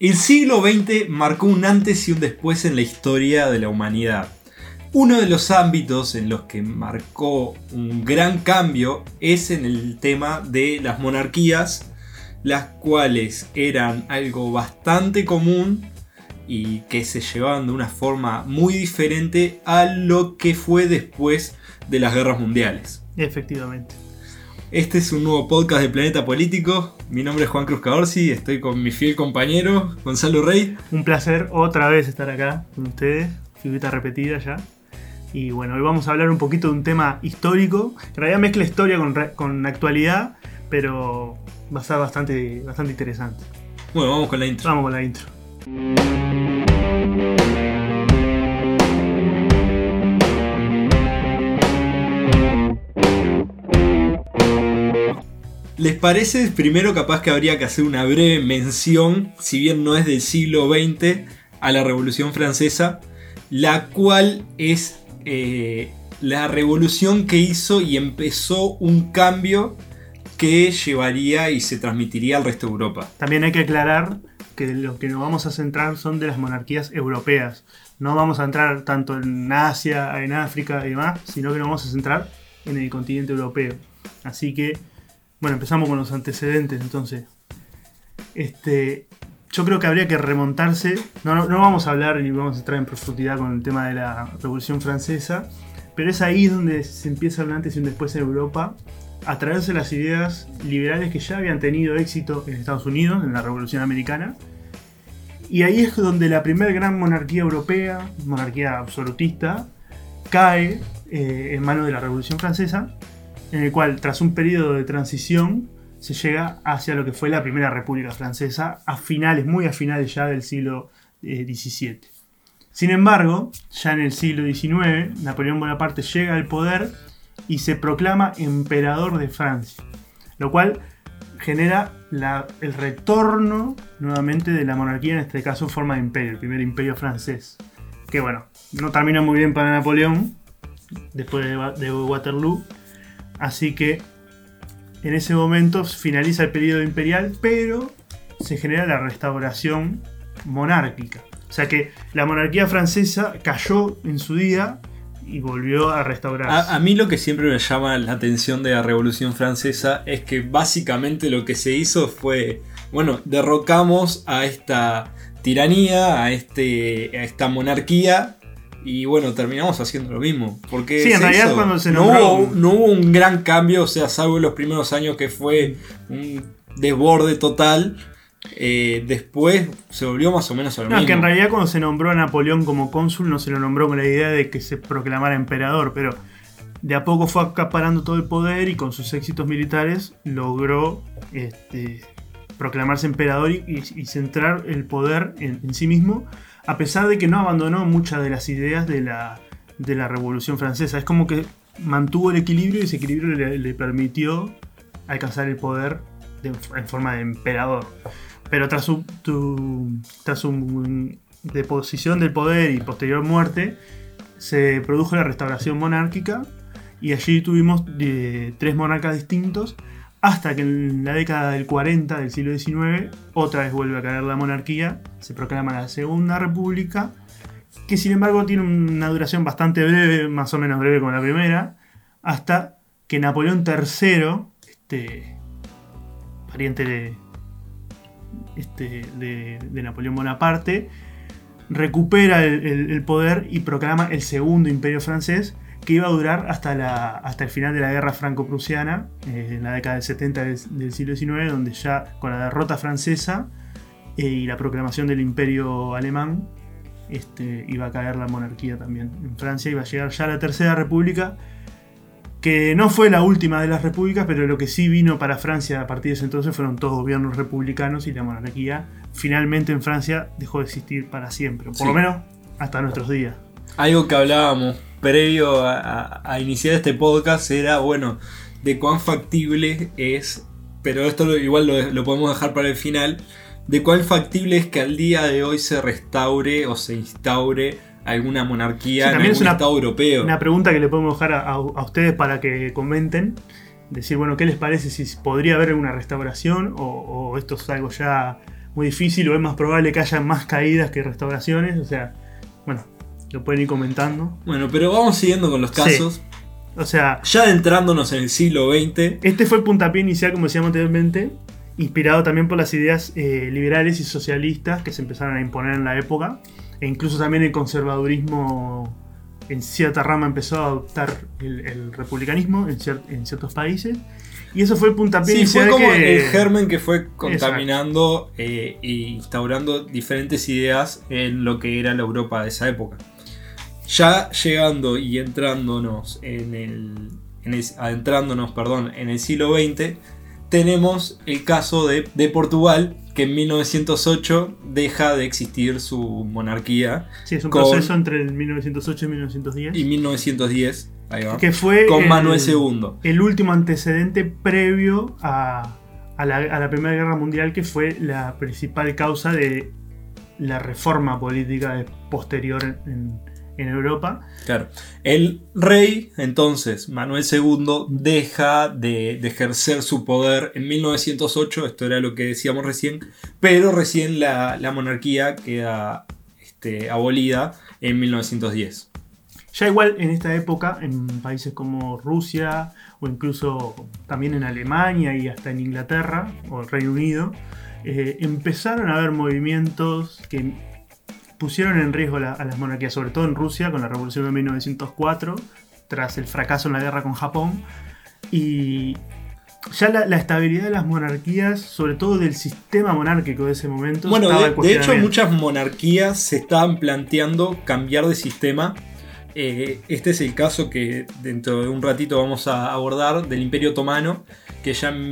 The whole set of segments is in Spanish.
El siglo XX marcó un antes y un después en la historia de la humanidad. Uno de los ámbitos en los que marcó un gran cambio es en el tema de las monarquías, las cuales eran algo bastante común y que se llevaban de una forma muy diferente a lo que fue después de las guerras mundiales. Efectivamente. Este es un nuevo podcast de Planeta Político. Mi nombre es Juan Cruz Caorsi, estoy con mi fiel compañero Gonzalo Rey. Un placer otra vez estar acá con ustedes, figurita repetida ya. Y bueno, hoy vamos a hablar un poquito de un tema histórico. En realidad mezcla historia con, con actualidad, pero va a ser bastante, bastante interesante. Bueno, vamos con la intro. Vamos con la intro. ¿Les parece? Primero capaz que habría que hacer una breve mención, si bien no es del siglo XX, a la Revolución Francesa, la cual es eh, la revolución que hizo y empezó un cambio que llevaría y se transmitiría al resto de Europa. También hay que aclarar que lo que nos vamos a centrar son de las monarquías europeas. No vamos a entrar tanto en Asia, en África y demás, sino que nos vamos a centrar en el continente europeo. Así que bueno, empezamos con los antecedentes entonces. Este, yo creo que habría que remontarse. No, no, vamos a hablar ni vamos a entrar en profundidad con el tema de la Revolución Francesa, pero es ahí donde se empieza hablar antes y un después en Europa a traerse las ideas liberales que ya habían tenido éxito en Estados Unidos, en la Revolución Americana. Y ahí es donde la primera gran monarquía europea, monarquía absolutista, cae eh, en manos de la Revolución Francesa en el cual tras un periodo de transición se llega hacia lo que fue la primera República Francesa a finales, muy a finales ya del siglo XVII. Eh, Sin embargo, ya en el siglo XIX, Napoleón Bonaparte llega al poder y se proclama emperador de Francia, lo cual genera el retorno nuevamente de la monarquía, en este caso en forma de imperio, el primer imperio francés. Que bueno, no termina muy bien para Napoleón, después de Waterloo, Así que en ese momento finaliza el periodo imperial, pero se genera la restauración monárquica. O sea que la monarquía francesa cayó en su día y volvió a restaurarse. A, mí lo que siempre me llama la atención de la Revolución Francesa es que básicamente lo que se hizo fue, bueno, derrocamos a esta tiranía, a, este, a esta monarquía y bueno, terminamos haciendo lo mismo. Porque sí, en realidad cuando se no hubo, no hubo un gran cambio, o sea, salvo en los primeros años que fue un desborde total. Eh, después se volvió más o menos a lo no, mismo. que en realidad cuando se nombró a Napoleón como cónsul no se lo nombró con la idea de que se proclamara emperador, pero de a poco fue acaparando todo el poder y con sus éxitos militares logró este, proclamarse emperador y, centrar el poder en sí mismo a pesar de que no abandonó muchas de las ideas de la, de la Revolución Francesa. Es como que mantuvo el equilibrio y ese equilibrio le, permitió alcanzar el poder en forma de emperador. Pero tras su, tras su deposición del poder y posterior muerte, se produjo la restauración monárquica y allí tuvimos eh, tres monarcas distintos hasta que en la década del 40 del siglo XIX otra vez vuelve a caer la monarquía, se proclama la Segunda República, que sin embargo tiene una duración bastante breve, más o menos breve como la primera, hasta que Napoleón III, este pariente este, de, Napoleón Bonaparte, recupera el poder y proclama el Segundo Imperio Francés, que iba a durar hasta, la, hasta el final de la guerra franco-prusiana, eh, en la década del 70 del, siglo XIX, donde ya con la derrota francesa eh, y la proclamación del imperio alemán, este, iba a caer la monarquía también en Francia, iba a llegar ya la Tercera República, que no fue la última de las repúblicas, pero lo que sí vino para Francia a partir de ese entonces fueron todos gobiernos republicanos y la monarquía finalmente en Francia dejó de existir para siempre, por lo menos hasta nuestros días. Algo que hablábamos previo a, iniciar este podcast era, bueno, de cuán factible es, pero esto igual lo, podemos dejar para el final, de cuán factible es que al día de hoy se restaure o se instaure alguna monarquía en algún es estado europeo. Una pregunta que le podemos dejar a, ustedes para que comenten. Decir, bueno, ¿qué les parece si podría haber una restauración o, o esto es algo ya muy difícil o es más probable que haya más caídas que restauraciones. O sea, bueno, lo pueden ir comentando. Bueno, pero vamos siguiendo con los casos. O sea, Ya adentrándonos en el siglo XX, este fue el puntapié inicial, como decíamos anteriormente, inspirado también por las ideas eh, liberales y socialistas que se empezaron a imponer en la época. E incluso también el conservadurismo en cierta rama empezó a adoptar el, el republicanismo en, cier- en ciertos países. Y eso fue el puntapié Sí, fue como que... el germen que fue contaminando eh, e instaurando diferentes ideas en lo que era la Europa de esa época. Ya llegando y entrándonos en el, en el- adentrándonos, perdón, en el siglo XX, tenemos el caso de, de Portugal, que en 1908 deja de existir su monarquía Sí, es un con- proceso entre el 1908 y 1910. y 1910, ahí va, que fue con el- Manuel II. el último antecedente previo a, a la, a la Primera Guerra Mundial, que fue la principal causa de la reforma política posterior en, en Europa. Claro. El rey, entonces, Manuel II, deja de, de ejercer su poder en 1908, esto era lo que decíamos recién, pero recién la, la monarquía queda este, abolida en 1910. Ya igual en esta época, en países como Rusia o incluso también en Alemania y hasta en Inglaterra o el Reino Unido, eh, empezaron a haber movimientos que pusieron en riesgo la- a las monarquías, sobre todo en Rusia con la revolución de 1904, tras el fracaso en la guerra con Japón. Y ya la, la estabilidad de las monarquías, sobre todo del sistema monárquico de ese momento, Bueno, estaba de, de hecho muchas monarquías se estaban planteando cambiar de sistema. Eh, este es el caso que dentro de un ratito vamos a abordar del Imperio Otomano, que ya en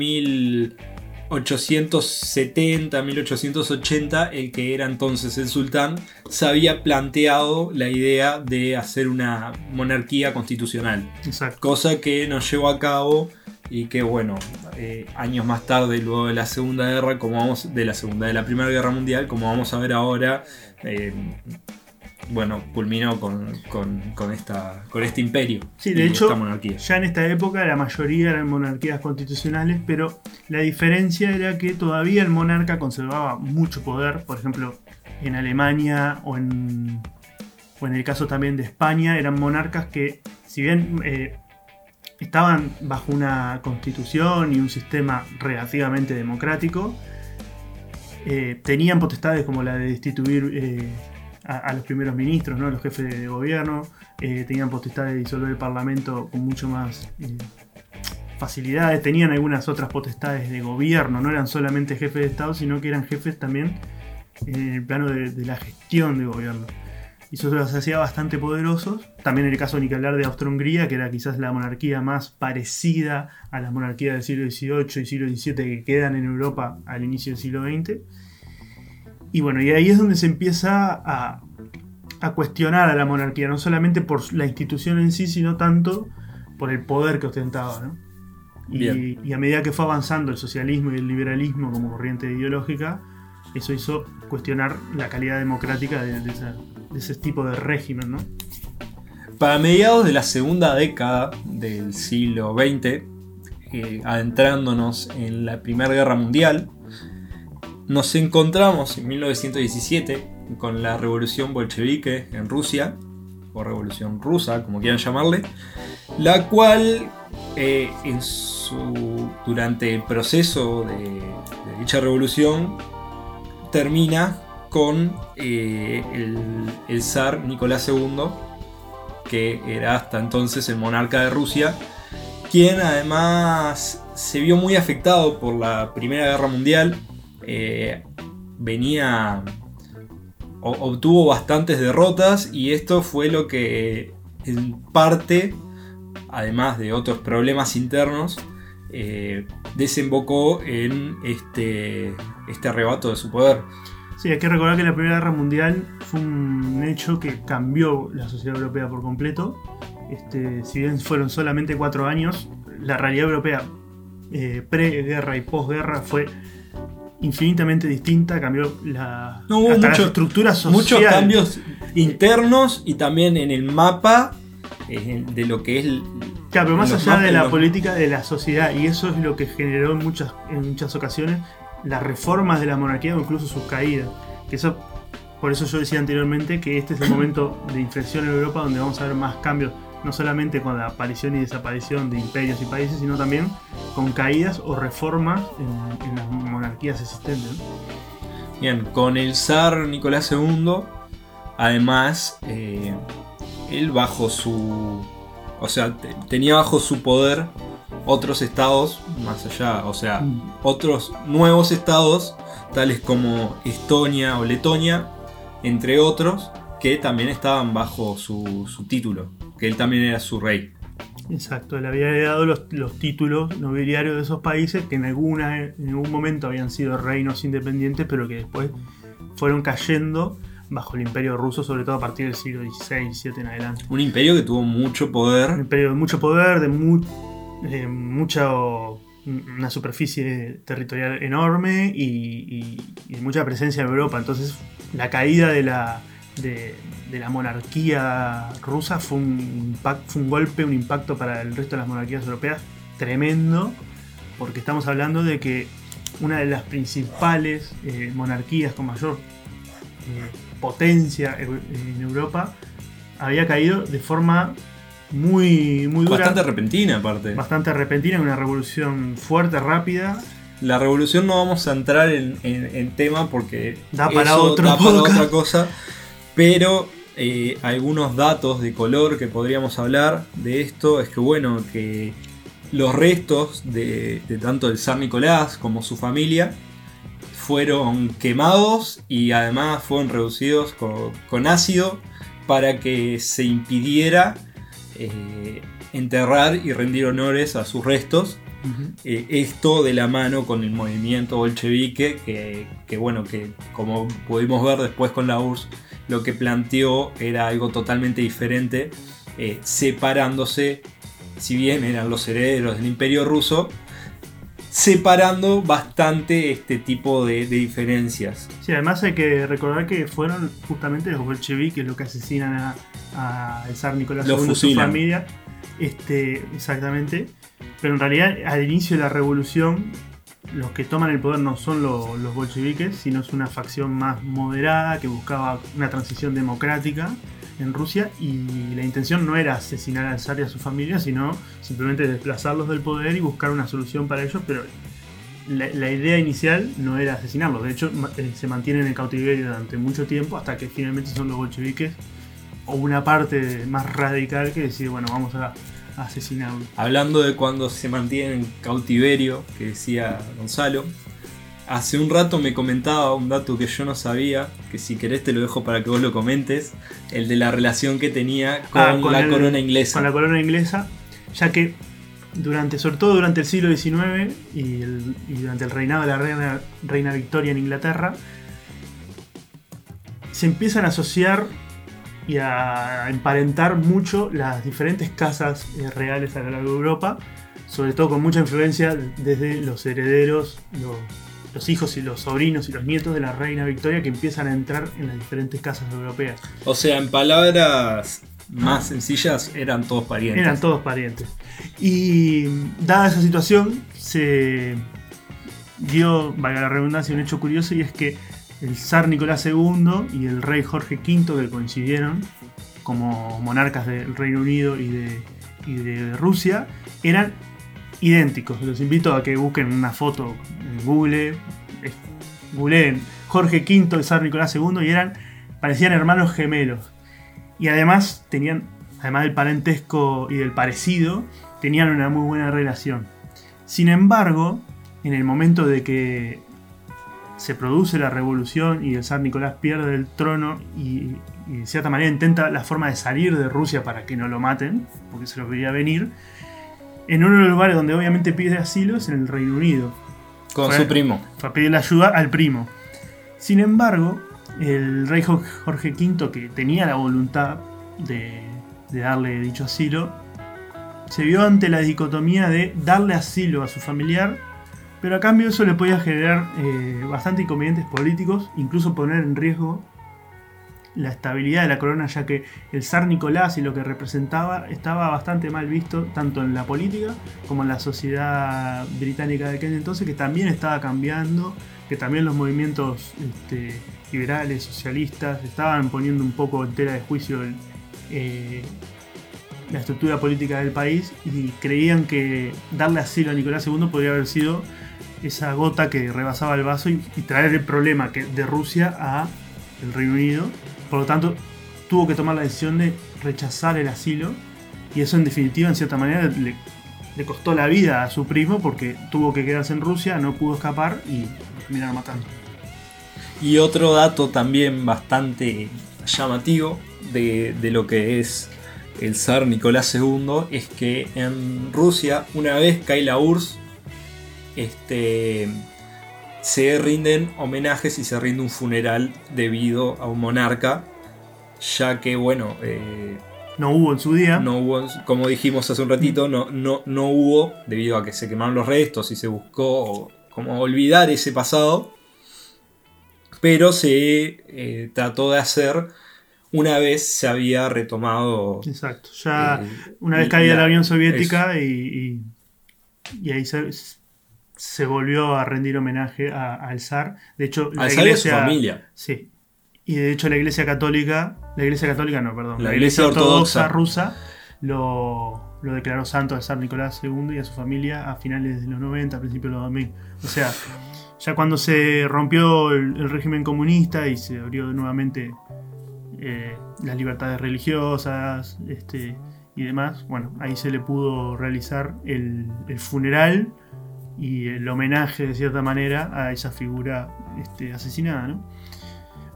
1870, 1880, el que era entonces el sultán, se había planteado la idea de hacer una monarquía constitucional Exacto. cosa que no llevó a cabo y que bueno eh, años más tarde luego de la segunda guerra como vamos de la segunda de la primera guerra mundial como vamos a ver ahora eh, bueno culminó con, con, con esta con este imperio Sí, de hecho, monarquía Ya en esta época la mayoría eran monarquías constitucionales, pero la diferencia era que todavía el monarca conservaba mucho poder. Por ejemplo, en Alemania o en, o en el caso también de España, eran monarcas que, si bien eh, estaban bajo una constitución y un sistema relativamente democrático, eh, tenían potestades como la de destituir eh, a, los primeros ministros, ¿no? los jefes de gobierno, eh, tenían potestad de disolver el parlamento con mucho más eh, facilidades, tenían algunas otras potestades de gobierno, no eran solamente jefes de Estado, sino que eran jefes también en el plano de, la gestión de gobierno. Y eso los hacía bastante poderosos. También en el caso ni que hablar de Austria-Hungría, que era quizás la monarquía más parecida a las monarquías del siglo XVIII y siglo XVII que quedan en Europa al inicio del siglo XX. Y bueno, y ahí es donde se empieza a, a cuestionar a la monarquía, no solamente por la institución en sí, sino tanto por el poder que ostentaba. ¿no? Y, a medida que fue avanzando el socialismo y el liberalismo como corriente ideológica, eso hizo cuestionar la calidad democrática de, de esa- de ese tipo de régimen. ¿no? Para mediados de la segunda década del siglo XX, eh, adentrándonos en la Primera Guerra Mundial, nos encontramos en 1917 con la revolución bolchevique en Rusia, o revolución rusa, como quieran llamarle, la cual eh, durante el proceso de, dicha revolución termina con eh, el zar Nicolás II, que era hasta entonces el monarca de Rusia, quien además se vio muy afectado por la Primera Guerra Mundial, eh, venía obtuvo bastantes derrotas y esto fue lo que en parte, además de otros problemas internos, eh, desembocó en este, este arrebato de su poder. Sí, hay que recordar que la Primera Guerra Mundial fue un hecho que cambió la sociedad europea por completo. Este, si bien fueron solamente cuatro años, la realidad europea eh, pre-guerra y posguerra fue infinitamente distinta, cambió la, No, hasta mucho- la estructura social. Muchos cambios internos y también en el mapa eh, de lo que es Claro, pero más allá de la los- política de la sociedad, y eso es lo que generó en muchas, en muchas ocasiones las reformas de la monarquía o incluso sus caídas. Que eso, por eso yo decía anteriormente que este es el momento de inflexión en Europa donde vamos a ver más cambios, no solamente con la aparición y desaparición de imperios y países, sino también con caídas o reformas en, en las monarquías existentes. ¿no? Bien, con el zar Nicolás II, además, eh, él bajo su... O sea, te- tenía bajo su poder otros estados más allá, o sea, Mm. otros nuevos estados, tales como Estonia o Letonia, entre otros, que también estaban bajo su, su título, que él también era su rey. Exacto, le había heredado los, los títulos nobiliarios de esos países que en, alguna, en algún momento habían sido reinos independientes, pero que después fueron cayendo bajo el imperio ruso, sobre todo a partir del siglo XVI, XVII en adelante. Un imperio que tuvo mucho Un poder, imperio de mucho poder, de mu- eh, mucha una superficie territorial enorme y, y- y mucha presencia en Europa. Entonces, la caída de la, de, de la monarquía rusa fue un, impact- fue un golpe, un impacto para el resto de las monarquías europeas tremendo, porque estamos hablando de que una de las principales eh, monarquías con mayor eh, potencia en Europa había caído de forma muy, muy dura, bastante repentina aparte. bastante repentina, una revolución fuerte, rápida. La revolución no vamos a entrar en, en- en tema porque Da para eso otro da para otra cosa, pero eh, algunos datos de color que podríamos hablar de esto es que bueno, que los restos de, de tanto el zar Nicolás como su familia fueron quemados y además fueron reducidos con, con ácido para que se impidiera eh, enterrar y rendir honores a sus restos. Eh, esto de la mano con el movimiento bolchevique, que, que bueno, que como pudimos ver después con la URSS, lo que planteó era algo totalmente diferente, eh, separándose, si bien eran los herederos del imperio ruso, separando bastante este tipo de, de diferencias. Sí, además hay que recordar que fueron justamente los bolcheviques los que asesinan a, a el zar Nicolás Los II y su familia. Este, exactamente. Pero en realidad, al inicio de la revolución, los que toman el poder no son lo- los bolcheviques, sino es una facción más moderada que buscaba una transición democrática en Rusia y la intención no era asesinar al zar y a su familia, sino simplemente desplazarlos del poder y buscar una solución para ellos, pero la, la idea inicial no era asesinarlos, de hecho eh, se mantienen en cautiverio durante mucho tiempo hasta que finalmente son los bolcheviques o una parte más radical que decide, bueno, vamos a, a asesinarlo. Hablando de cuando se mantienen en cautiverio, que decía Gonzalo, hace un rato me comentaba un dato que yo no sabía, que si querés te lo dejo para que vos lo comentes, el de la relación que tenía con, Ah, con la el- corona inglesa. Con la corona inglesa, ya que durante, sobre todo durante el siglo XIX y, el- y durante el reinado de la reina, reina Victoria en Inglaterra, se empiezan a asociar y a emparentar mucho las diferentes casas eh, reales a lo largo de Europa, sobre todo con mucha influencia desde los herederos, los, los hijos y los sobrinos y los nietos de la reina Victoria que empiezan a entrar en las diferentes casas europeas. O sea, en palabras más sencillas, eran todos parientes. Eran todos parientes. Y dada esa situación, se dio, valga la redundancia, un hecho curioso y es que el zar Nicolás II y el rey Jorge V, que coincidieron como monarcas del Reino Unido y de, Rusia, eran idénticos. Los invito a que busquen una foto en Google, googleen Jorge V, el zar Nicolás II, y eran, parecían hermanos gemelos. Y además tenían, además del parentesco y del parecido, tenían una muy buena relación. Sin embargo, en el momento de que se produce la revolución y el zar Nicolás pierde el trono y, y de cierta manera intenta la forma de salir de Rusia para que no lo maten, porque se lo veía venir, en uno de los lugares donde obviamente pide asilo es en el Reino Unido Con Fue- su primo. fue a pedirle ayuda al primo. Sin embargo, el rey Jo- Jorge V, que tenía la voluntad de, de darle dicho asilo, se vio ante la dicotomía de darle asilo a su familiar, pero a cambio eso le podía generar eh, bastante inconvenientes políticos, incluso poner en riesgo la estabilidad de la corona, ya que el zar Nicolás y lo que representaba estaba bastante mal visto tanto en la política como en la sociedad británica de aquel entonces, que también estaba cambiando, que también los movimientos este, liberales, socialistas, estaban poniendo un poco en tela de juicio eh, la estructura política del país y creían que darle asilo a Nicolás II podría haber sido esa gota que rebasaba el vaso y, traer el problema de Rusia a el Reino Unido. Por lo tanto, tuvo que tomar la decisión de rechazar el asilo y eso en definitiva, en cierta manera, le, costó la vida a su primo porque tuvo que quedarse en Rusia, no pudo escapar y terminaron matando. Y otro dato también bastante llamativo de, de lo que es el zar Nicolás II es que en Rusia, una vez cae la URSS, este, se rinden homenajes y se rinde un funeral debido a un monarca, ya que, bueno, eh, no hubo en su día. No hubo, como dijimos hace un ratito, no, no, no hubo, debido a que se quemaron los restos y se buscó como olvidar ese pasado, pero se eh, trató de hacer una vez se había retomado. Exacto, ya eh, una vez caía la, Unión Soviética y, y, ahí se, volvió a rendir homenaje al zar. De hecho, la iglesia. familia. Sí. Y de hecho, la iglesia católica. La iglesia católica no, perdón. La, iglesia, ortodoxa, rusa lo, lo, declaró santo al zar Nicolás II y a su familia a finales de los 90, a principios de los 2000. O sea, ya cuando se rompió el régimen comunista y se abrió nuevamente eh, las libertades religiosas este, y demás, bueno, ahí se le pudo realizar el, funeral y el homenaje de cierta manera a esa figura este, asesinada, ¿no?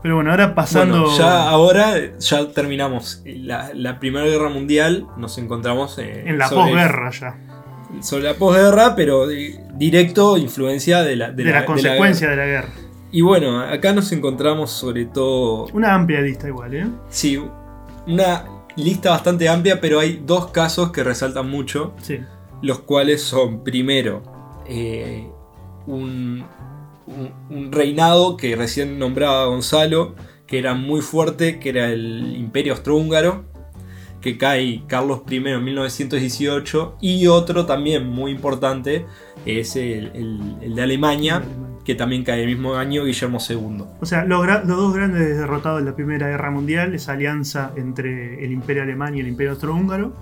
Pero bueno, ahora pasando. ya ahora ya terminamos la, Primera Guerra Mundial, nos encontramos en la posguerra ya. Sobre la posguerra, pero directo influencia de la, de, la, consecuencia de la guerra. Y bueno, acá nos encontramos sobre todo... Una amplia lista igual, ¿eh? Sí, una lista bastante amplia, pero hay dos casos que resaltan mucho. Sí. Los cuales son, primero, eh, un, reinado que recién nombraba Gonzalo, que era muy fuerte, que era el Imperio Austrohúngaro, que cae Carlos I en 1918, y otro también muy importante es el de Alemania que también cae el mismo año Guillermo II. O sea, los, dos grandes derrotados de la Primera Guerra Mundial, esa alianza entre el Imperio Alemán y el Imperio Austrohúngaro,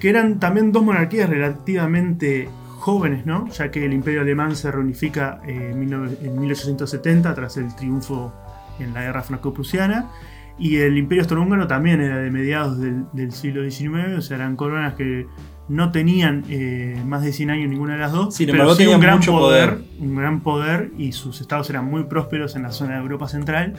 que eran también dos monarquías relativamente jóvenes, ¿no? ya que el Imperio Alemán se reunifica en 1870 tras el triunfo en la Guerra Franco-Prusiana. Y el Imperio Austrohúngaro también era de mediados del, del siglo XIX, o sea, eran coronas que no tenían eh, más de 100 años ninguna de las dos, Sin pero tenían un gran mucho poder, un gran poder y sus estados eran muy prósperos en la zona de Europa Central.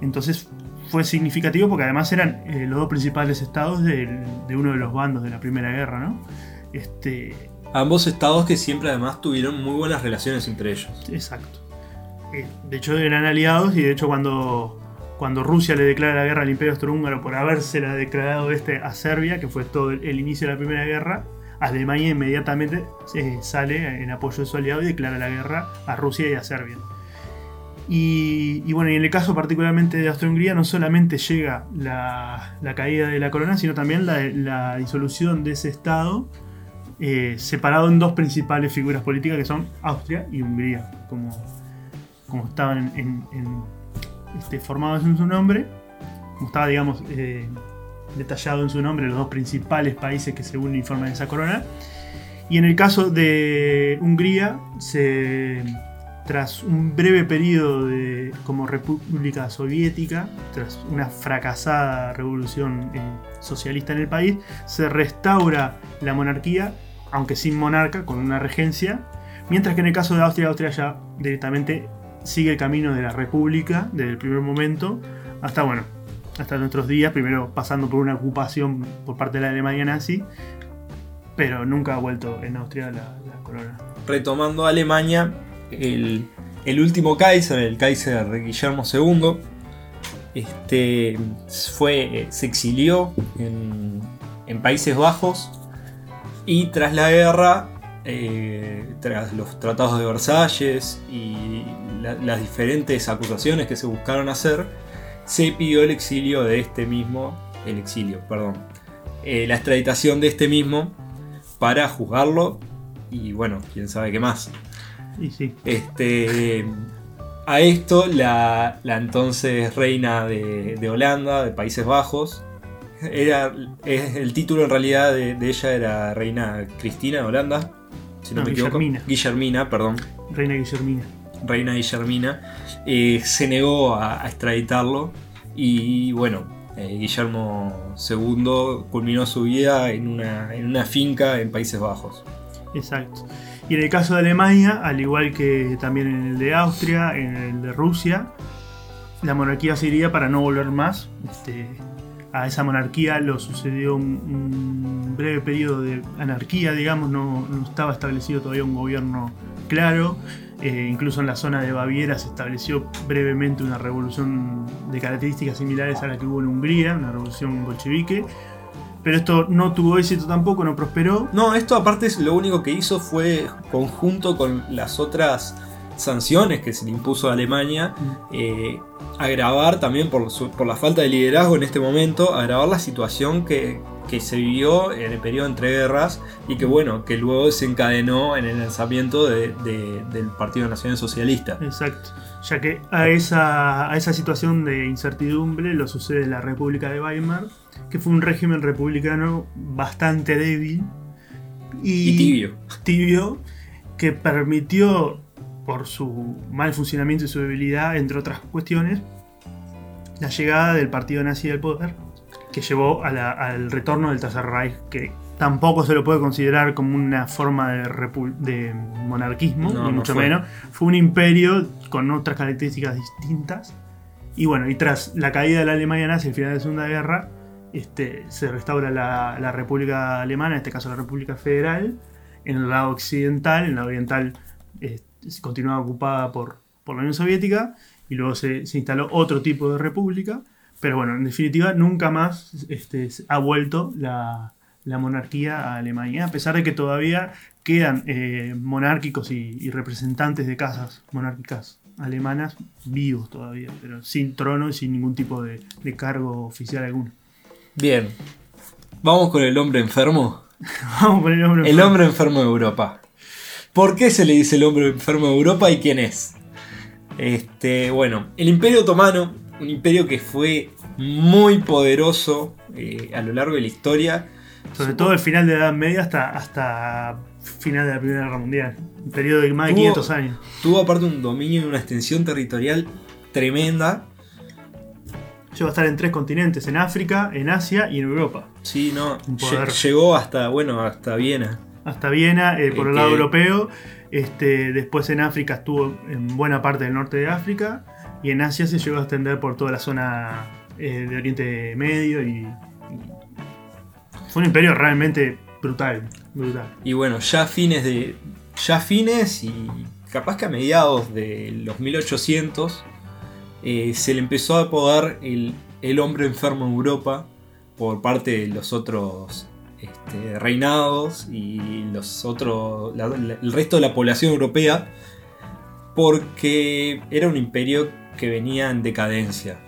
Entonces fue significativo porque además eran eh, los dos principales estados de, uno de los bandos de la Primera Guerra, ¿no? Este, Ambos estados que siempre además tuvieron muy buenas relaciones entre ellos. Exacto. Eh, de hecho eran aliados y de hecho cuando cuando Rusia le declara la guerra al Imperio Austrohúngaro por habérsela declarado este a Serbia, que fue todo el, inicio de la Primera Guerra, Alemania inmediatamente eh, sale en apoyo de su aliado y declara la guerra a Rusia y a Serbia. Y, bueno, y en el caso particularmente de Austria-Hungría no solamente llega la, caída de la corona, sino también la, disolución de ese Estado, eh, separado en dos principales figuras políticas que son Austria y Hungría, como, como estaban en este, formados en su nombre, como estaba, digamos, eh, detallado en su nombre, los dos principales países que según informan esa corona. Y en el caso de Hungría, tras un breve periodo de, como república soviética, tras una fracasada revolución eh, socialista en el país, se restaura la monarquía, aunque sin monarca, con una regencia, mientras que en el caso de Austria, Austria ya directamente sigue el camino de la República desde el primer momento hasta, bueno, hasta nuestros días, primero pasando por una ocupación por parte de la Alemania nazi, pero nunca ha vuelto en Austria la, corona. Retomando Alemania, el, último Kaiser, el Kaiser Guillermo II, este, fue, se exilió en Países Bajos y tras la guerra eh, tras los tratados de Versalles y las diferentes acusaciones que se buscaron hacer, se pidió el exilio de este mismo, el exilio, perdón, eh, la extraditación de este mismo para juzgarlo y bueno, quién sabe qué más. Sí. Este, a esto la, la entonces reina de, de Holanda, de Países Bajos, era, es- el título en realidad de, de ella era Reina Cristina de Holanda, si no, No, me equivoco. Guillermina. Guillermina, perdón. Reina Guillermina. Reina Guillermina, eh, se negó a, a extraditarlo y bueno, eh, Guillermo II culminó su vida en una, en una finca en Países Bajos. Exacto. Y en el caso de Alemania, al igual que también en el de Austria, en el de Rusia, la monarquía se iría para no volver más. Este, a esa monarquía lo sucedió un, breve periodo de anarquía, digamos, no, estaba establecido todavía un gobierno claro. Eh, incluso en la zona de Baviera se estableció brevemente una revolución de características similares a la que hubo en Hungría, una revolución bolchevique. Pero esto no tuvo éxito tampoco, no prosperó. No, esto aparte lo único que hizo fue conjunto con las otras sanciones que se le impuso a Alemania, eh, agravar también por, su- por la falta de liderazgo en este momento, agravar la situación que, que se vivió en el periodo entre guerras y que bueno, que luego desencadenó en el lanzamiento de- de- del Partido Nacional Socialista. Exacto. Ya que a esa, a esa situación de incertidumbre lo sucede la República de Weimar, que fue un régimen republicano bastante débil y, Y tibio. tibio, que permitió, por su mal funcionamiento y su debilidad, entre otras cuestiones, la llegada del partido nazi al poder, que llevó a la- al retorno del Tercer Reich, que tampoco se lo puede considerar como una forma de, de monarquismo, No, ni no mucho fue. menos. Fue un imperio con otras características distintas. Y bueno, y tras la caída de la Alemania nazi al final de la Segunda Guerra, este, se restaura la, la República Alemana, en este caso la República Federal, en el lado occidental, en la oriental eh, continúa ocupada por, por la Unión Soviética, y luego se, se instaló otro tipo de república, pero bueno, en definitiva nunca más este, ha vuelto la, la monarquía a Alemania, a pesar de que todavía quedan eh, monárquicos y, y representantes de casas monárquicas alemanas vivos todavía, pero sin trono y sin ningún tipo de, de cargo oficial alguno. Bien. Vamos con el hombre enfermo. Vamos con el nombre. El hombre enfermo de Europa. ¿Por qué se le dice el hombre enfermo de Europa y quién es? Este, bueno, el Imperio Otomano, un imperio que fue muy poderoso eh, a lo largo de la historia. Sobre todo el final de la Edad Media hasta, hasta final de la Primera Guerra Mundial. Un periodo de más de Tuvo- 500 años. Tuvo aparte un dominio y una extensión territorial tremenda. Llegó a estar en tres continentes, en África, en Asia y en Europa. Sí, no, llegó hasta, bueno, hasta Viena. Hasta Viena, eh, por el lado que- europeo. Este, después en África estuvo en buena parte del norte de África. Y en Asia se llegó a extender por toda la zona eh, de Oriente Medio. Y, fue un imperio realmente brutal. brutal. Y bueno, ya fines de. Ya a fines y capaz que a mediados de los 1800 eh, se le empezó a apodar el, el hombre enfermo en Europa por parte de los otros este, reinados y los otros. el resto de la población europea. Porque era un imperio que venía en decadencia.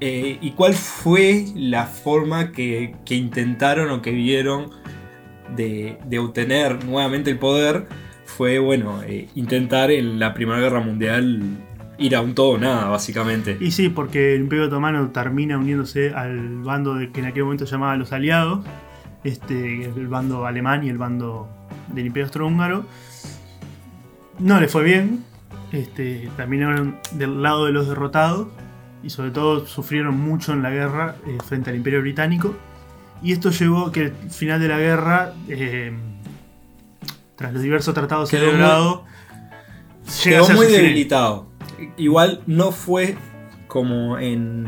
Eh, ¿Y cuál fue la forma que, que intentaron o que vieron de, de obtener nuevamente el poder? Fue, bueno, eh, intentar en la Primera Guerra Mundial ir a un todo o nada, básicamente. Y sí, porque el Imperio Otomano termina uniéndose al bando de, que en aquel momento llamaba los aliados, este, el bando alemán y el bando del Imperio Austrohúngaro. No le fue bien, este, terminaron del lado de los derrotados y sobre todo sufrieron mucho en la guerra eh, frente al Imperio Británico. Y esto llevó a que al final de la guerra, eh, tras los diversos tratados Quedó Quedó muy debilitado. Igual no fue como en,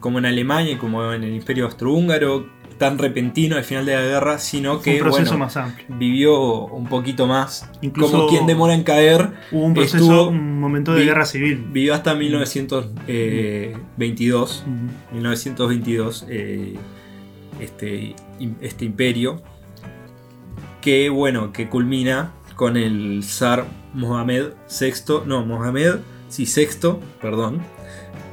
como en Alemania y como en el Imperio Austrohúngaro, tan repentino al final de la guerra, sino que un proceso bueno, más amplio. vivió un poquito más. Incluso- como quien demora en caer, Hubo un proceso, Estuvo- un momento de vi- guerra civil. vivió hasta 1922. Ujú. 1922 eh, este, im- este imperio que bueno que culmina con el zar Mohamed VI no Mohamed sí sexto perdón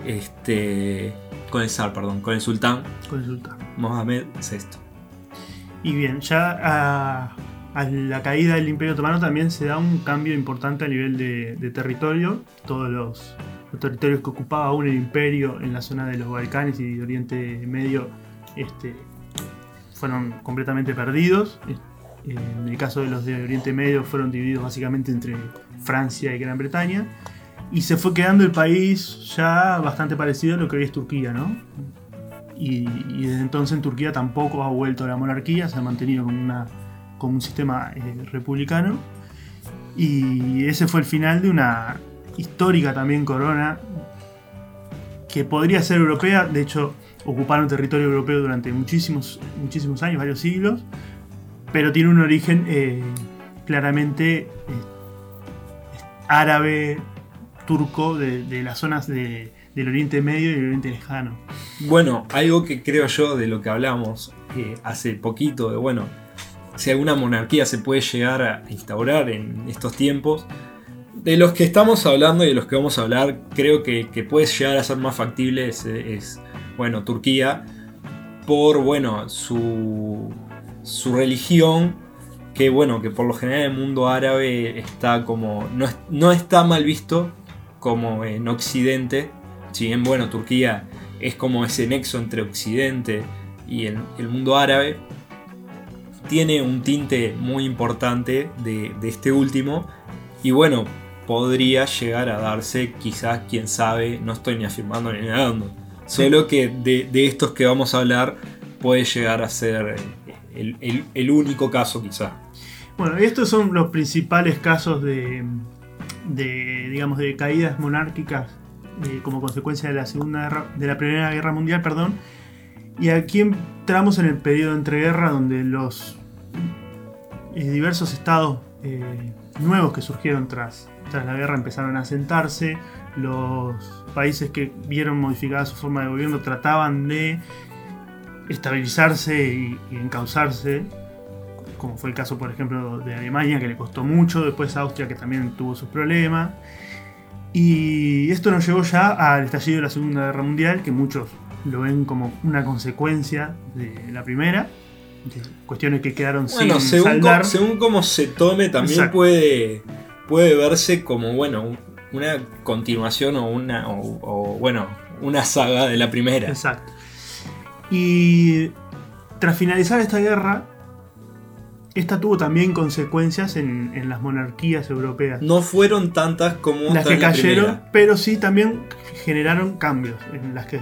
este, con el zar, perdón, con el sultán con el sultán. Mohamed VI. Y bien, ya a, la caída del Imperio Otomano también se da un cambio importante a nivel de, territorio. Todos los, territorios que ocupaba aún el Imperio en la zona de los Balcanes y Oriente Medio este, fueron completamente perdidos. En el caso de los de Oriente Medio fueron divididos básicamente entre Francia y Gran Bretaña. Y se fue quedando el país ya bastante parecido a lo que hoy es Turquía, ¿no? Y, desde entonces en Turquía tampoco ha vuelto a la monarquía, se ha mantenido como, una, como un sistema eh, republicano. Y ese fue el final de una histórica también corona que podría ser europea, de hecho ocuparon territorio europeo durante muchísimos, muchísimos años, varios siglos, pero tiene un origen eh, claramente eh, árabe, turco, de las zonas de- del Oriente Medio y del Oriente Lejano. Bueno, algo que creo yo de lo que hablamos eh, hace poquito, de bueno, si alguna monarquía se puede llegar a instaurar en estos tiempos, de los que estamos hablando y de los que vamos a hablar, creo que, puede llegar a ser más factible es, es, bueno, Turquía, por, bueno, su, su religión, que bueno, que por lo general en el mundo árabe está como, no, no está mal visto como en Occidente, si bien, bueno, Turquía es como ese nexo entre Occidente y el, mundo árabe, tiene un tinte muy importante de, este último. Y bueno, podría llegar a darse, quizás, quién sabe, no estoy ni afirmando ni negando. Solo que de, estos que vamos a hablar puede llegar a ser el, único caso, quizás. Bueno, estos son los principales casos de, digamos, de caídas monárquicas eh, como consecuencia de la segunda de la primera guerra mundial, perdón. Y aquí entramos en el periodo de entreguerra donde los eh, diversos estados eh, nuevos que surgieron tras, tras la guerra empezaron a asentarse. Los países que vieron modificada su forma de gobierno trataban de estabilizarse y, y encauzarse como fue el caso, por ejemplo, de Alemania, que le costó mucho, después Austria, que también tuvo sus problemas. Y esto nos llevó ya al estallido de la Segunda Guerra Mundial, que muchos lo ven como una consecuencia de la primera, de cuestiones que quedaron Bueno, sin según, saldar. según cómo se tome, también Exacto. puede, puede verse como, bueno, un- una continuación o una, o, o, bueno, una saga de la primera. Exacto. Y tras finalizar esta guerra, esta tuvo también consecuencias en, en las monarquías europeas. No fueron tantas como las que cayeron, pero sí también generaron cambios en las que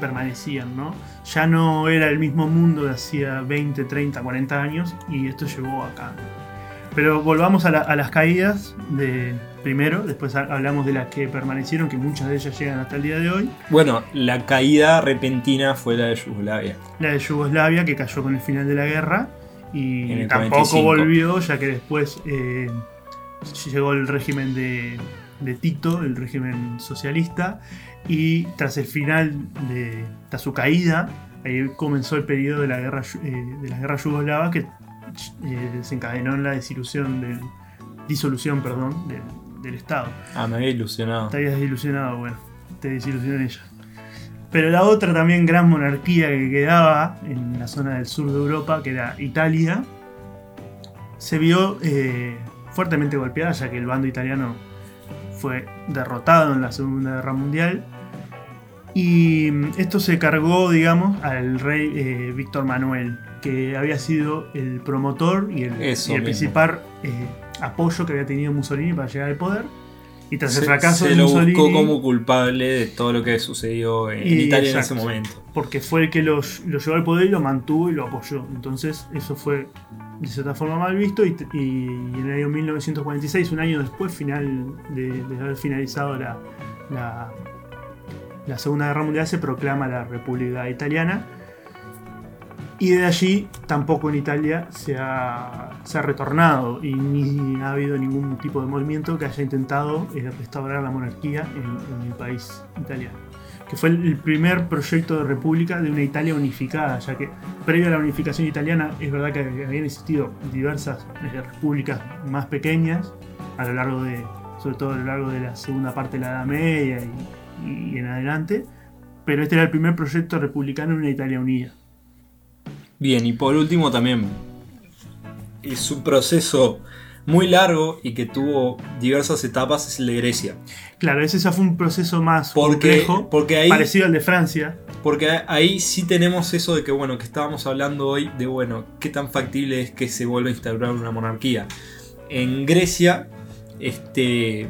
permanecían, ¿no? Ya no era el mismo mundo de hacía 20, 30, 40 años y esto llevó a cambios. Pero volvamos a, la- a las caídas de primero, después ha- hablamos de las que permanecieron, que muchas de ellas llegan hasta el día de hoy. Bueno, la caída repentina fue la de Yugoslavia. La de Yugoslavia, que cayó con el final de la guerra y tampoco 45. volvió, ya que después eh, llegó el régimen de, de Tito, el régimen socialista, y tras el final de tras su caída, ahí comenzó el periodo de la guerra eh, de las guerras yugoslavas que eh, desencadenó en la disolución del disolución, perdón, del, del Estado. Ah, me había ilusionado. Te habías desilusionado, bueno, te desilusionó ella. Pero la otra también gran monarquía que quedaba en la zona del sur de Europa, que era Italia, se vio eh, fuertemente golpeada, ya que el bando italiano fue derrotado en la Segunda Guerra Mundial. Y mm, esto se cargó, digamos, al rey eh, Víctor Manuel, que había sido el promotor y el, y principal eh, apoyo que había tenido Mussolini para llegar al poder. Y tras el Se, fracaso se de lo Mussolini, buscó como culpable de todo lo que sucedió en, Y Italia en ese momento. porque fue el que lo, lo llevó al poder y lo mantuvo y lo apoyó. Entonces eso fue de cierta forma mal visto y, y en el año 1946, un año después final de, de haber finalizado la, la, la Segunda Guerra Mundial, se proclama la República Italiana. Y de allí tampoco en Italia se ha, se ha retornado y ni ha habido ningún tipo de movimiento que haya intentado eh, restaurar la monarquía en- en el país italiano que fue el primer proyecto de república de una Italia unificada, ya que previo a la unificación italiana es verdad que habían existido diversas eh, repúblicas más pequeñas a lo largo de, sobre todo a lo largo de la segunda parte de la Edad Media y, y en adelante, pero este era el primer proyecto republicano en una Italia unida. Bien, y por último también es un proceso muy largo y que tuvo diversas etapas es el de Grecia. Claro, ese ya fue un proceso más Porque- complejo, porque ahí- parecido al de Francia. Porque ahí sí tenemos eso de que, bueno, que estábamos hablando hoy de, bueno, qué tan factible es que se vuelva a instaurar una monarquía. En Grecia, este...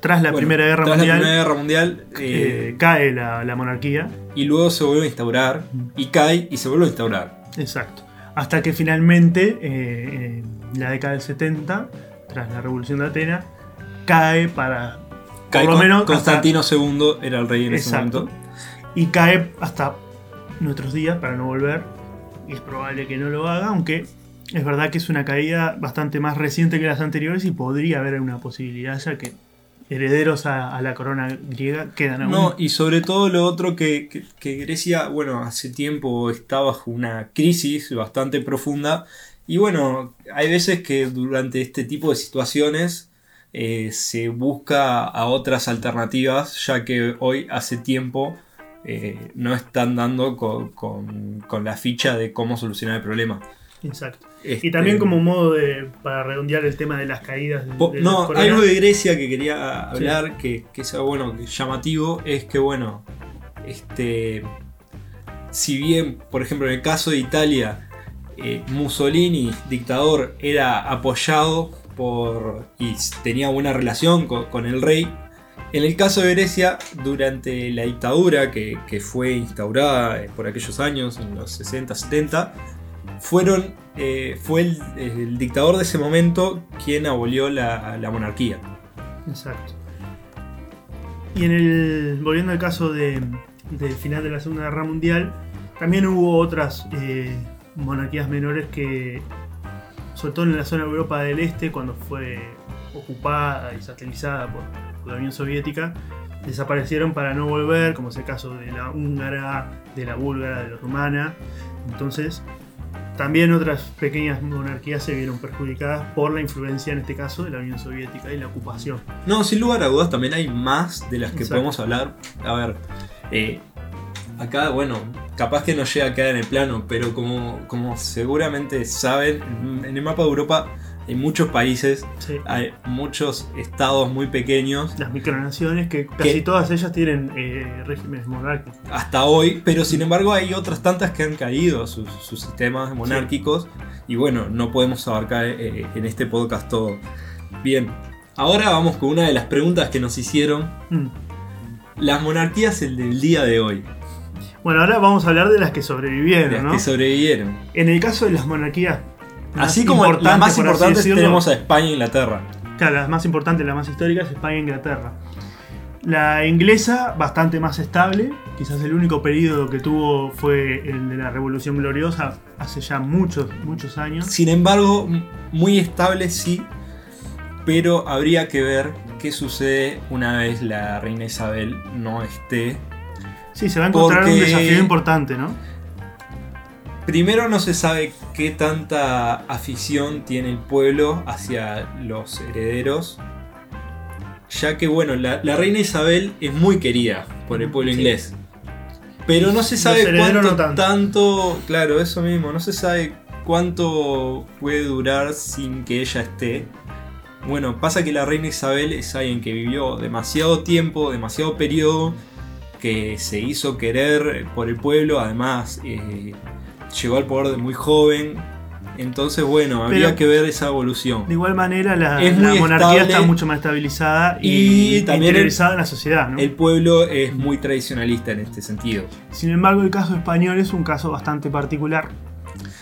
Tras la bueno, Primera Guerra tras Mundial, la Primera Guerra Mundial, eh, eh, cae la, la monarquía. y luego se vuelve a instaurar, y cae y se vuelve a instaurar. Exacto. Hasta que finalmente, eh, en la década del 70, tras la Revolución de Atenas, cae para. Cae por lo menos Constantino II era el rey en Exacto. ese momento. Y cae hasta nuestros días para no volver. Y es probable que no lo haga, aunque es verdad que es una caída bastante más reciente que las anteriores y podría haber una posibilidad ya que herederos a, a la corona griega quedan aún. No, y sobre todo lo otro que, que- que Grecia, bueno, hace tiempo está bajo una crisis bastante profunda. Y bueno, hay veces que durante este tipo de situaciones eh, se busca a otras alternativas, ya que hoy hace tiempo eh, no están dando con, con- con la ficha de cómo solucionar el problema. Exacto. Este, Y también como modo de. para redondear el tema de las caídas de, de No, algo de Grecia que quería hablar, que, que es bueno, que llamativo, es que bueno, este, si bien, por ejemplo, en el caso de Italia, eh, Mussolini, dictador, era apoyado por y tenía buena relación con, con el rey, en el caso de Grecia, durante la dictadura que, que fue instaurada por aquellos años, en los 60, 70, fueron, eh, fue el, dictador de ese momento quien abolió la, la monarquía. Exacto. Y en el. volviendo al caso de, del final de la Segunda Guerra Mundial, también hubo otras eh, monarquías menores que, sobre todo en la zona de Europa del Este, cuando fue ocupada y satelizada por, por la Unión Soviética, desaparecieron para no volver, como es el caso de la húngara, de la búlgara, de la rumana. Entonces, también otras pequeñas monarquías se vieron perjudicadas por la influencia, en este caso, de la Unión Soviética y la ocupación. No, sin lugar a dudas también hay más de las que Exacto. podemos hablar. A ver, eh, acá, bueno, capaz que no llega a quedar en el plano, pero como, como seguramente saben, en- en el mapa de Europa hay muchos países, Sí. hay muchos estados muy pequeños. Las micronaciones, que casi todas ellas tienen eh, regímenes monárquicos. hasta hoy, pero sin embargo hay otras tantas que han caído sus, sus sistemas monárquicos y bueno, no podemos abarcar eh, en este podcast todo. Bien, ahora vamos con una de las preguntas que nos hicieron. Mm. Las monarquías el del día de hoy, Bueno, ahora vamos a hablar de las que sobrevivieron, las ¿no? que sobrevivieron. En el caso de las monarquías. Así como las más importantes tenemos a España e Inglaterra. Claro, las más importantes, las más históricas, España e Inglaterra. La inglesa, bastante más estable. Quizás el único periodo que tuvo fue el de la Revolución Gloriosa, hace ya muchos, muchos años. Sin embargo, muy estable sí, pero habría que ver qué sucede una vez la reina Isabel no esté Sí, se va a encontrar un desafío importante, ¿no? Primero no se sabe qué tanta afición tiene el pueblo hacia los herederos, ya que bueno, la, la reina Isabel es muy querida por el pueblo Sí. inglés. Pero no se sabe cuánto no tanto. tanto, claro, eso mismo, no se sabe cuánto puede durar sin que ella esté. Bueno, pasa que la reina Isabel es alguien que vivió demasiado tiempo, demasiado periodo, que se hizo querer por el pueblo, además eh, llegó al poder de muy joven. Entonces, bueno, habría Pero- que ver esa evolución. De igual manera, la, Es la muy monarquía estable. está mucho más estabilizada y, Y también interiorizada en la sociedad, ¿no? El pueblo es muy tradicionalista en este sentido. Sin embargo, el caso español es un caso bastante particular,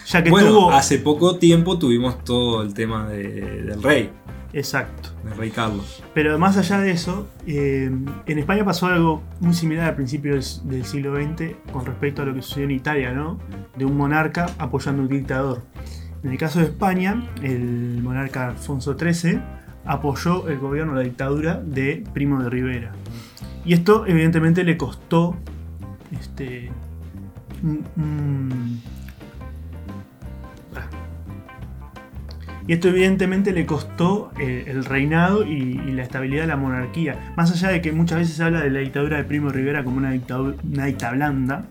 ya que bueno, tuvo... hace poco tiempo tuvimos todo el tema de- del rey, Exacto. del rey Carlos. Pero más allá de eso, eh, en España pasó algo muy similar al principio del, del siglo XX con respecto a lo que sucedió en Italia, ¿no? De un monarca apoyando a un dictador. En el caso de España, el monarca Alfonso XIII apoyó el gobierno, la dictadura de Primo de Rivera. Y esto evidentemente le costó este, un- un- Y esto evidentemente le costó eh, el reinado y, la estabilidad de la monarquía. Más allá de que muchas veces se habla de la dictadura de Primo Rivera como una dictadura, una dicta blanda,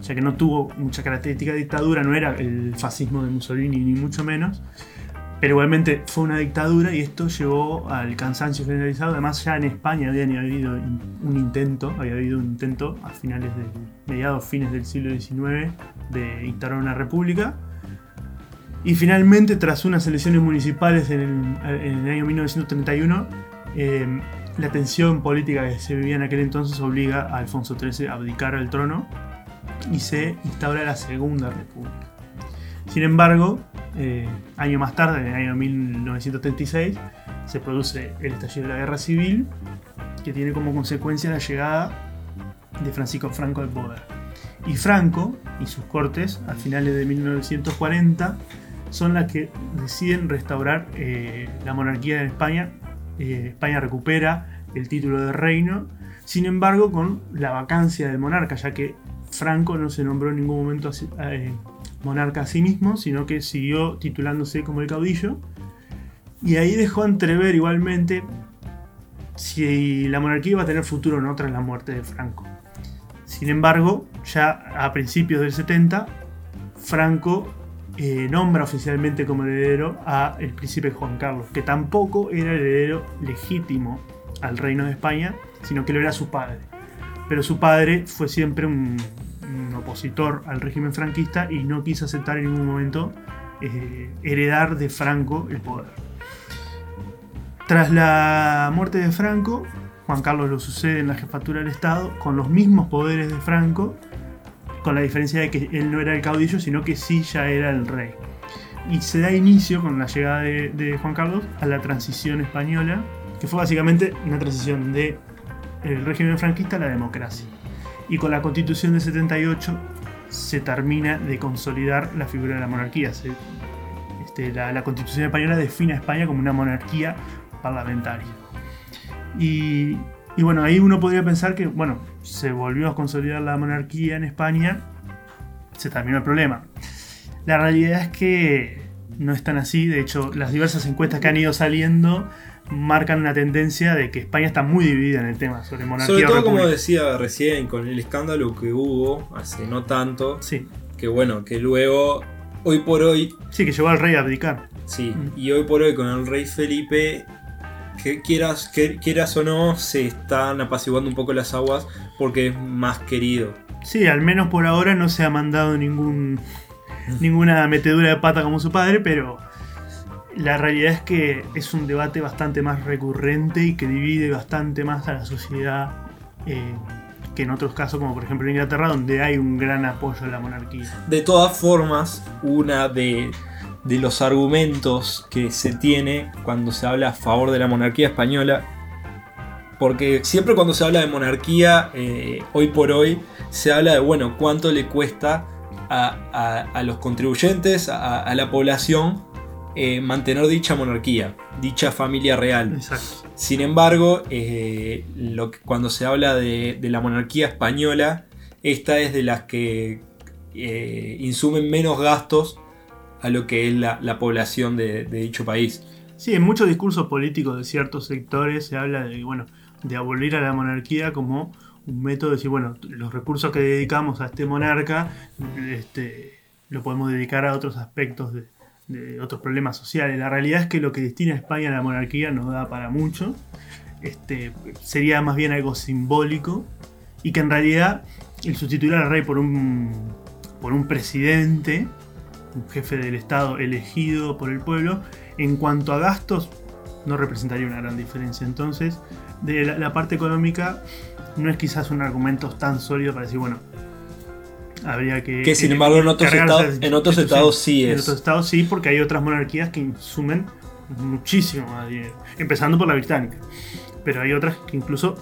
ya que no tuvo mucha característica de dictadura, no era el fascismo de Mussolini ni mucho menos, pero igualmente fue una dictadura y esto llevó al cansancio generalizado. Además ya en España había habido un intento, había habido un intento a finales de mediados, fines del siglo XIX de instaurar una república. Y finalmente, tras unas elecciones municipales en el, año 1931, eh, la tensión política que se vivía en aquel entonces obliga a Alfonso XIII a abdicar al trono y se instaura la Segunda República. Sin embargo, eh, año más tarde, en el año 1936, se produce el estallido de la Guerra Civil, que tiene como consecuencia la llegada de Francisco Franco al poder. Y Franco y sus cortes, a finales de 1940, son las que deciden restaurar eh, la monarquía en España. Eh, España recupera el título de reino, sin embargo con la vacancia del monarca, ya que Franco no se nombró en ningún momento eh, monarca a sí mismo, sino que siguió titulándose como el caudillo. Y ahí dejó entrever igualmente si la monarquía iba a tener futuro o no tras la muerte de Franco. Sin embargo, ya a principios del 70, Franco eh, nombra oficialmente como heredero a el príncipe Juan Carlos, que tampoco era heredero legítimo al reino de España, sino que lo era su padre. Pero su padre fue siempre un, un opositor al régimen franquista y no quiso aceptar en ningún momento eh, heredar de Franco el poder. Tras la muerte de Franco, Juan Carlos lo sucede en la jefatura del Estado con los mismos poderes de Franco, con la diferencia de que él no era el caudillo, sino que sí ya era el rey. Y se da inicio con la llegada de, Juan Carlos a la transición española, que fue básicamente una transición de el régimen franquista a la democracia. Y con la constitución de 78 se termina de consolidar la figura de la monarquía. Se, este, la, la, constitución española define a España como una monarquía parlamentaria. Y, y, bueno, ahí uno podría pensar que, bueno, se volvió a consolidar la monarquía en España, se terminó el problema. La realidad es que no es tan así, de hecho, las diversas encuestas que han ido saliendo marcan una tendencia de que España está muy dividida en el tema sobre monarquía. Sobre todo, como decía recién, con el escándalo que hubo hace no tanto. Sí. Que bueno, que luego, hoy por hoy. Sí, que llevó al rey a abdicar. Sí, mm. y hoy por hoy con el rey Felipe, que quieras, que quieras o no, se están apaciguando un poco las aguas porque es más querido. Sí, al menos por ahora no se ha mandado ningún ninguna metedura de pata como su padre, pero la realidad es que es un debate bastante más recurrente y que divide bastante más a la sociedad eh, que en otros casos, como por ejemplo en Inglaterra, donde hay un gran apoyo a la monarquía. De todas formas, una de, de los argumentos que se tiene cuando se habla a favor de la monarquía española, porque siempre cuando se habla de monarquía, eh, hoy por hoy, se habla de, bueno, cuánto le cuesta a, a, a los contribuyentes, a, a la población, eh, mantener dicha monarquía, dicha familia real. Exacto. Sin embargo, eh, lo que, cuando se habla de, de, la monarquía española, esta es de las que insumen menos gastos a lo que es la, la población de, de, dicho país. Sí, en muchos discursos políticos de ciertos sectores se habla de, bueno, de abolir a la monarquía como un método de decir, bueno, los recursos que dedicamos a este monarca este, lo podemos dedicar a otros aspectos de, otros problemas sociales. La realidad es que lo que destina a España a la monarquía no da para mucho. Este, sería más bien algo simbólico y que en realidad el sustituir al rey por un, por un presidente, un jefe del Estado elegido por el pueblo, en cuanto a gastos no representaría una gran diferencia. Entonces, de la, la parte económica no es quizás un argumento tan sólido para decir, bueno, habría que. Que sin embargo en otros, estados, en otros estados sí es. En otros estados sí, porque hay otras monarquías que insumen muchísimo más dinero. Empezando por la británica. Pero hay otras que incluso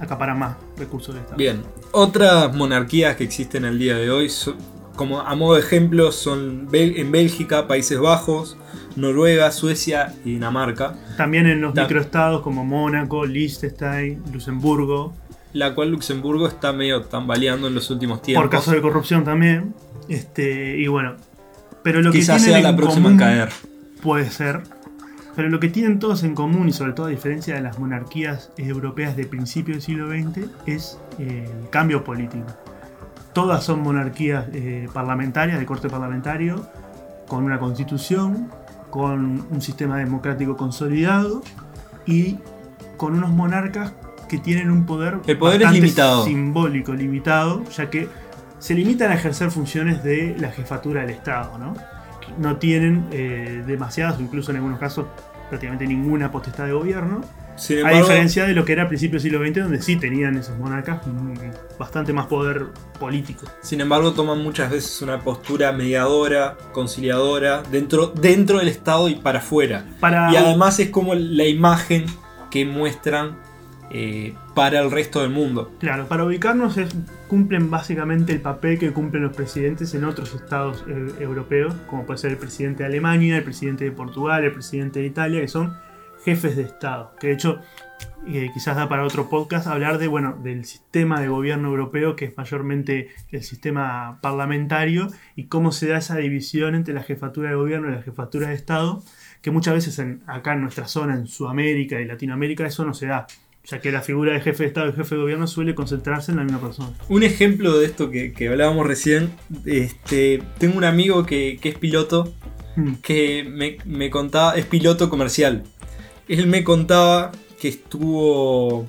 acaparan más recursos de Estado. Bien, otras monarquías que existen al día de hoy, son, como a modo de ejemplo, son en Bélgica, Países Bajos, Noruega, Suecia y Dinamarca. También en los microestados como Mónaco, Liechtenstein, Luxemburgo la cual Luxemburgo está medio tambaleando en los últimos tiempos. Por caso de corrupción también. Este, y bueno. Pero lo Quizás que sea la próxima común, a caer. Puede ser. Pero lo que tienen todos en común, y sobre todo a diferencia de las monarquías europeas de principio del siglo XX, es eh, el cambio político. Todas son monarquías eh, parlamentarias, de corte parlamentario, con una constitución, con un sistema democrático consolidado y con unos monarcas que tienen un poder, el poder es limitado. simbólico, limitado, ya que se limitan a ejercer funciones de la jefatura del Estado, ¿no? No tienen eh, demasiadas, o incluso en algunos casos prácticamente ninguna potestad de gobierno. A diferencia de lo que era a principios del siglo XX, donde sí tenían esos monarcas bastante más poder político. Sin embargo, toman muchas veces una postura mediadora, conciliadora, dentro, dentro del Estado y para afuera. y además es como la imagen que muestran eh, para el resto del mundo. Claro, para ubicarnos es, cumplen básicamente el papel que cumplen los presidentes en otros estados eh, europeos, como puede ser el presidente de Alemania, el presidente de Portugal, el presidente de Italia, que son jefes de estado. Que de hecho, eh, quizás da para otro podcast hablar de, bueno, del sistema de gobierno europeo, que es mayormente el sistema parlamentario, y cómo se da esa división entre la jefatura de gobierno y la jefatura de estado, que muchas veces acá en nuestra zona, en Sudamérica y Latinoamérica, eso no se da ya que la figura de jefe de Estado y jefe de gobierno suele concentrarse en la misma persona. Un ejemplo de esto que, hablábamos recién, este, tengo un amigo que, es piloto, hmm. que me, contaba, es piloto comercial. Él me contaba que estuvo,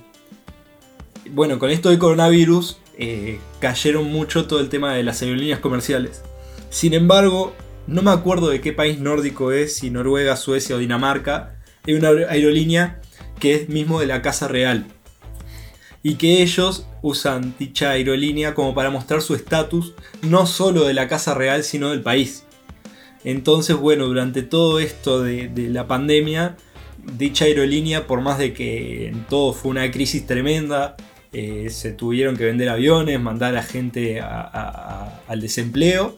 bueno, con esto del coronavirus, eh, cayeron mucho todo el tema de las aerolíneas comerciales. Sin embargo, no me acuerdo de qué país nórdico es, si Noruega, Suecia o Dinamarca, hay una aerolínea que es mismo de la Casa Real. Y que ellos usan dicha aerolínea como para mostrar su estatus no solo de la Casa Real, sino del país. Entonces, bueno, durante todo esto de, la pandemia, dicha aerolínea, por más de que en todo fue una crisis tremenda, eh, se tuvieron que vender aviones, mandar a gente al desempleo,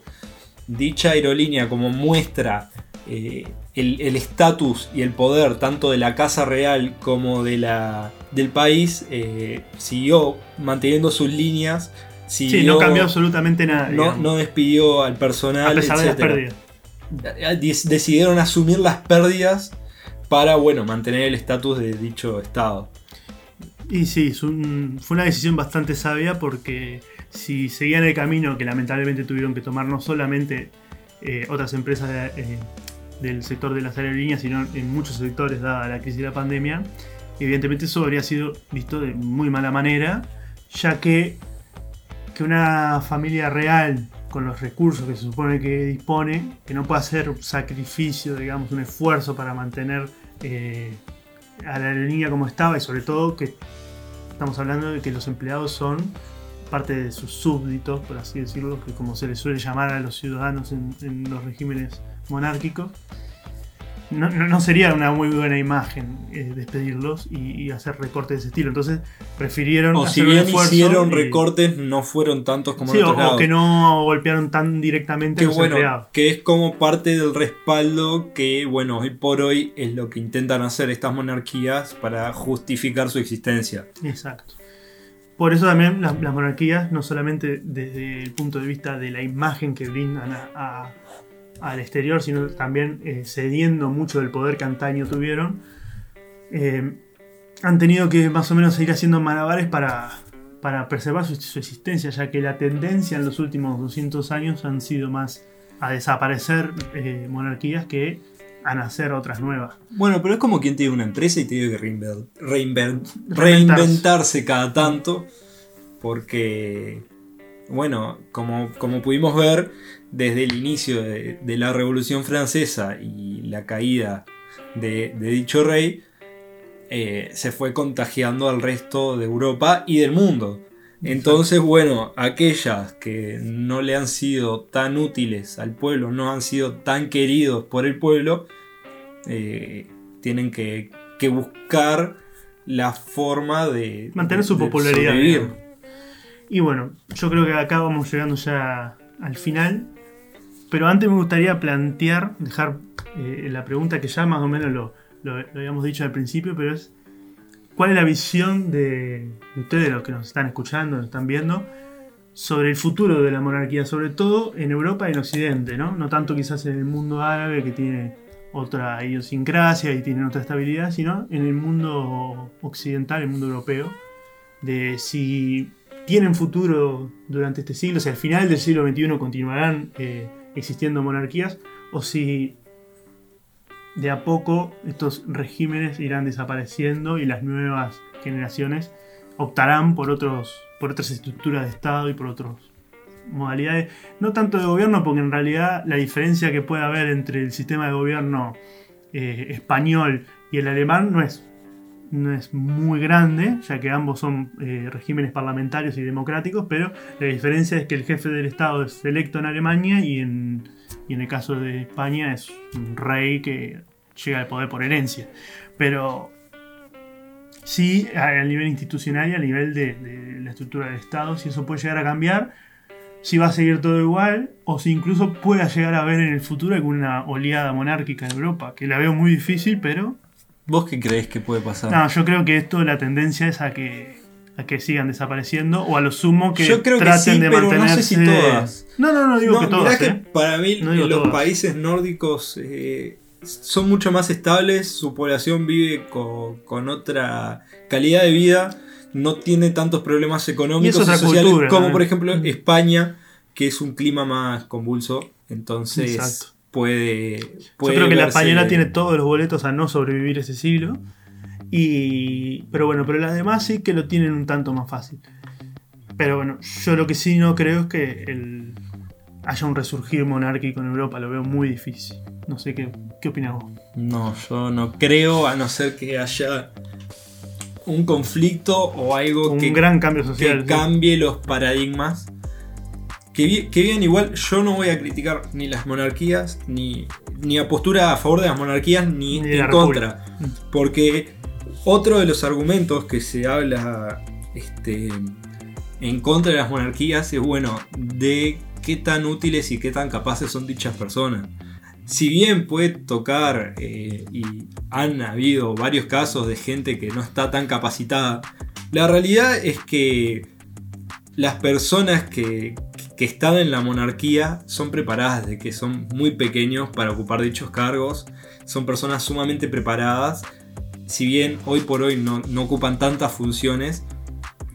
dicha aerolínea como muestra eh, el estatus y el poder tanto de la Casa Real como de la, del país eh, siguió manteniendo sus líneas. sí, no cambió absolutamente nada. No, despidió al personal. A pesar de las pérdidas. Decidieron asumir las pérdidas para bueno, mantener el estatus de dicho estado. Y sí, fue una decisión bastante sabia porque si seguían el camino que lamentablemente tuvieron que tomar no solamente eh, otras empresas de, del sector de las aerolíneas, sino en muchos sectores dada la crisis de la pandemia, evidentemente eso habría sido visto de muy mala manera, ya que, que una familia real con los recursos que se supone que dispone, que no pueda hacer sacrificio, digamos, un esfuerzo para mantener eh, a la aerolínea como estaba y sobre todo que estamos hablando de que los empleados son parte de sus súbditos, por así decirlo, que como se les suele llamar a los ciudadanos en los regímenes monárquico, no, sería una muy buena imagen eh, despedirlos y, hacer recortes de ese estilo. Entonces prefirieron. O si bien hicieron recortes, no fueron tantos como en otros o, que no golpearon tan directamente a los empleados. Que es como parte del respaldo que, bueno, hoy por hoy es lo que intentan hacer estas monarquías para justificar su existencia. Exacto. Por eso también las, monarquías, no solamente desde el punto de vista de la imagen que brindan a al exterior, sino también eh, cediendo mucho del poder que antaño tuvieron, eh, han tenido que más o menos seguir haciendo malabares para, para preservar su, existencia, ya que la tendencia en los últimos 200 años han sido más a desaparecer eh, monarquías que a nacer otras nuevas. Bueno, pero es como quien tiene una empresa y tiene que reinventarse cada tanto, porque, bueno, como, como pudimos ver, desde el inicio de, la Revolución Francesa y la caída de, dicho rey, eh, se fue contagiando al resto de Europa y del mundo. Entonces, bueno, aquellas que no le han sido tan útiles al pueblo, no han sido tan queridos por el pueblo, eh, tienen que, buscar la forma de mantener su popularidad. Y bueno, yo creo que acá vamos llegando ya al final. Pero antes me gustaría plantear, dejar eh, la pregunta que ya más o menos lo, habíamos dicho al principio, pero es, ¿cuál es la visión de, ustedes, los que nos están escuchando, nos están viendo, sobre el futuro de la monarquía, sobre todo en Europa y en Occidente, ¿no? No tanto quizás en el mundo árabe que tiene otra idiosincrasia y tienen otra estabilidad, sino en el mundo occidental, el mundo europeo, de si tienen futuro durante este siglo, si al final del siglo XXI continuarán eh, existiendo monarquías, o si de a poco estos regímenes irán desapareciendo y las nuevas generaciones optarán por, otros, por otras estructuras de Estado y por otras modalidades, no tanto de gobierno, porque en realidad la diferencia que puede haber entre el sistema de gobierno eh, español y el alemán no es, no es muy grande, ya que ambos son eh, regímenes parlamentarios y democráticos, pero la diferencia es que el jefe del Estado es electo en Alemania y en, y en el caso de España es un rey que llega al poder por herencia. Pero sí a nivel institucional y a nivel de, la estructura del Estado, si eso puede llegar a cambiar, si va a seguir todo igual, o si incluso pueda llegar a ver en el futuro alguna oleada monárquica en Europa, que la veo muy difícil, pero... ¿Vos qué crees que puede pasar? No, yo creo que esto la tendencia es a que a que sigan desapareciendo o a lo sumo que yo creo traten que sí, de pero mantenerse. No sé si todas. No, no, no digo que todas. que ¿eh? para mí No los todas. países nórdicos eh, son mucho más estables, su población vive co- con, otra calidad de vida, no tiene tantos problemas económicos Y sociales cultura, como ¿no? por ejemplo Mm. España, que es un clima más convulso, entonces Exacto. Puede, Yo creo que la española tiene todos los boletos a no sobrevivir ese siglo. Y, pero bueno, pero las demás sí que lo tienen un tanto más fácil. Pero bueno, yo lo que sí no creo es que el- haya un resurgir monárquico en Europa, lo veo muy difícil. No sé qué, qué opinas vos. No, yo no creo, a no ser que haya un conflicto o algo Un que gran cambio que social. ¿sí? cambie los paradigmas. Que, que bien, igual yo no voy a criticar ni las monarquías, ni, ni a postura a favor de las monarquías, ni, en contra. Porque otro de los argumentos que se habla este, en contra de las monarquías es, bueno, de qué tan útiles y qué tan capaces son dichas personas. Si bien puede tocar, eh, y han habido varios casos de gente que no está tan capacitada, la realidad es que las personas que, que están en la monarquía son preparadas desde que son muy pequeños para ocupar dichos cargos, son personas sumamente preparadas, si bien hoy por hoy no, no ocupan tantas funciones,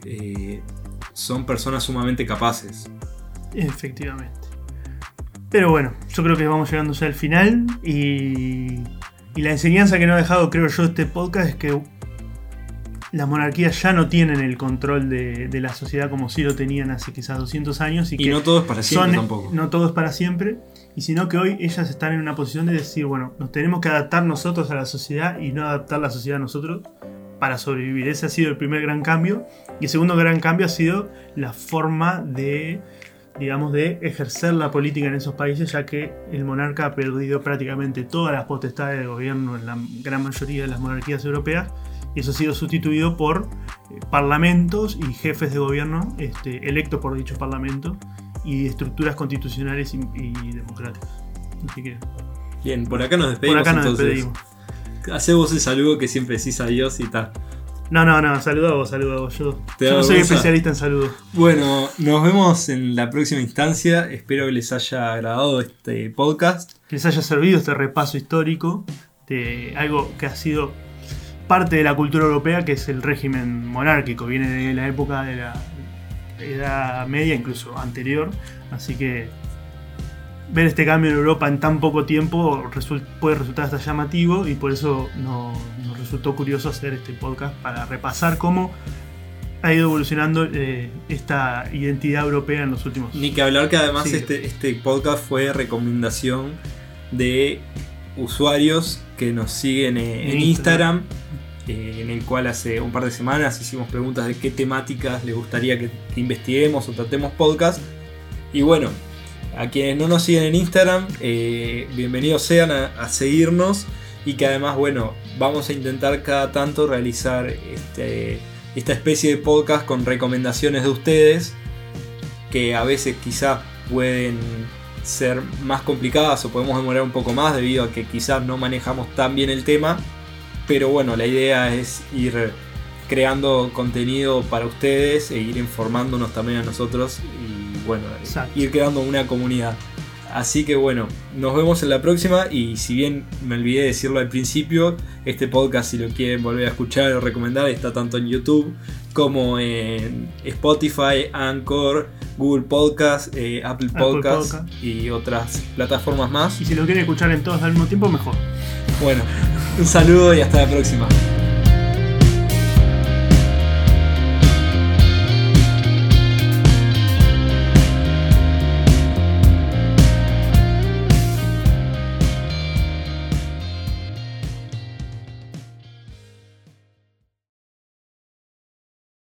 eh, son personas sumamente capaces. Efectivamente. Pero bueno, yo creo que vamos llegando al final y, y la enseñanza que nos ha dejado, creo yo, este podcast es que las monarquías ya no tienen el control de, de la sociedad como sí lo tenían hace quizás 200 años y, Y que no todo es para siempre son- tampoco. no todo es para siempre, y sino que hoy ellas están en una posición de decir, bueno, nos tenemos que adaptar nosotros a la sociedad y no adaptar la sociedad a nosotros para sobrevivir. Ese ha sido el primer gran cambio. Y el segundo gran cambio ha sido la forma de, digamos, de ejercer la política en esos países, ya que el monarca ha perdido prácticamente todas las potestades de gobierno en la gran mayoría de las monarquías europeas. Y eso ha sido sustituido por eh, parlamentos y jefes de gobierno este, electos por dichos parlamentos y estructuras constitucionales y, y democráticas. Así que Bien, por acá nos por despedimos acá nos entonces. despedimos. Hacé vos el saludo que siempre decís adiós y tal. No, no, no, saluda a vos, saluda a vos. Yo, yo no soy especialista en saludos. Bueno, nos vemos en la próxima instancia. Espero que les haya agradado este podcast. que les haya servido este repaso histórico de algo que ha sido parte de la cultura europea, que es el régimen monárquico. Viene de la época de la Edad Media, incluso anterior. Así que ver este cambio en Europa en tan poco tiempo puede resultar hasta llamativo y por eso no- nos resultó curioso hacer este podcast para repasar cómo ha ido evolucionando eh, esta identidad europea en los últimos Ni que hablar que además Sí. este, este podcast fue recomendación de usuarios que nos siguen en Instagram, eh, en el cual hace un par de semanas hicimos preguntas de qué temáticas les gustaría que, que investiguemos o tratemos podcast. Y bueno, a quienes no nos siguen en Instagram, eh, bienvenidos sean a, a seguirnos y que además, bueno, vamos a intentar cada tanto realizar este, esta especie de podcast con recomendaciones de ustedes que a veces quizás pueden ser más complicadas o podemos demorar un poco más debido a que quizás no manejamos tan bien el tema. Pero bueno, la idea es ir creando contenido para ustedes e ir informándonos también a nosotros y bueno, Exacto. ir creando una comunidad. Así que bueno, nos vemos en la próxima y si bien me olvidé de decirlo al principio, este podcast si lo quieren volver a escuchar o recomendar está tanto en YouTube como en Spotify, Anchor, Google Podcast, eh, Apple Podcast. y otras plataformas más. Y si lo quieren escuchar en todos al mismo tiempo, mejor. Bueno, un saludo y hasta la próxima.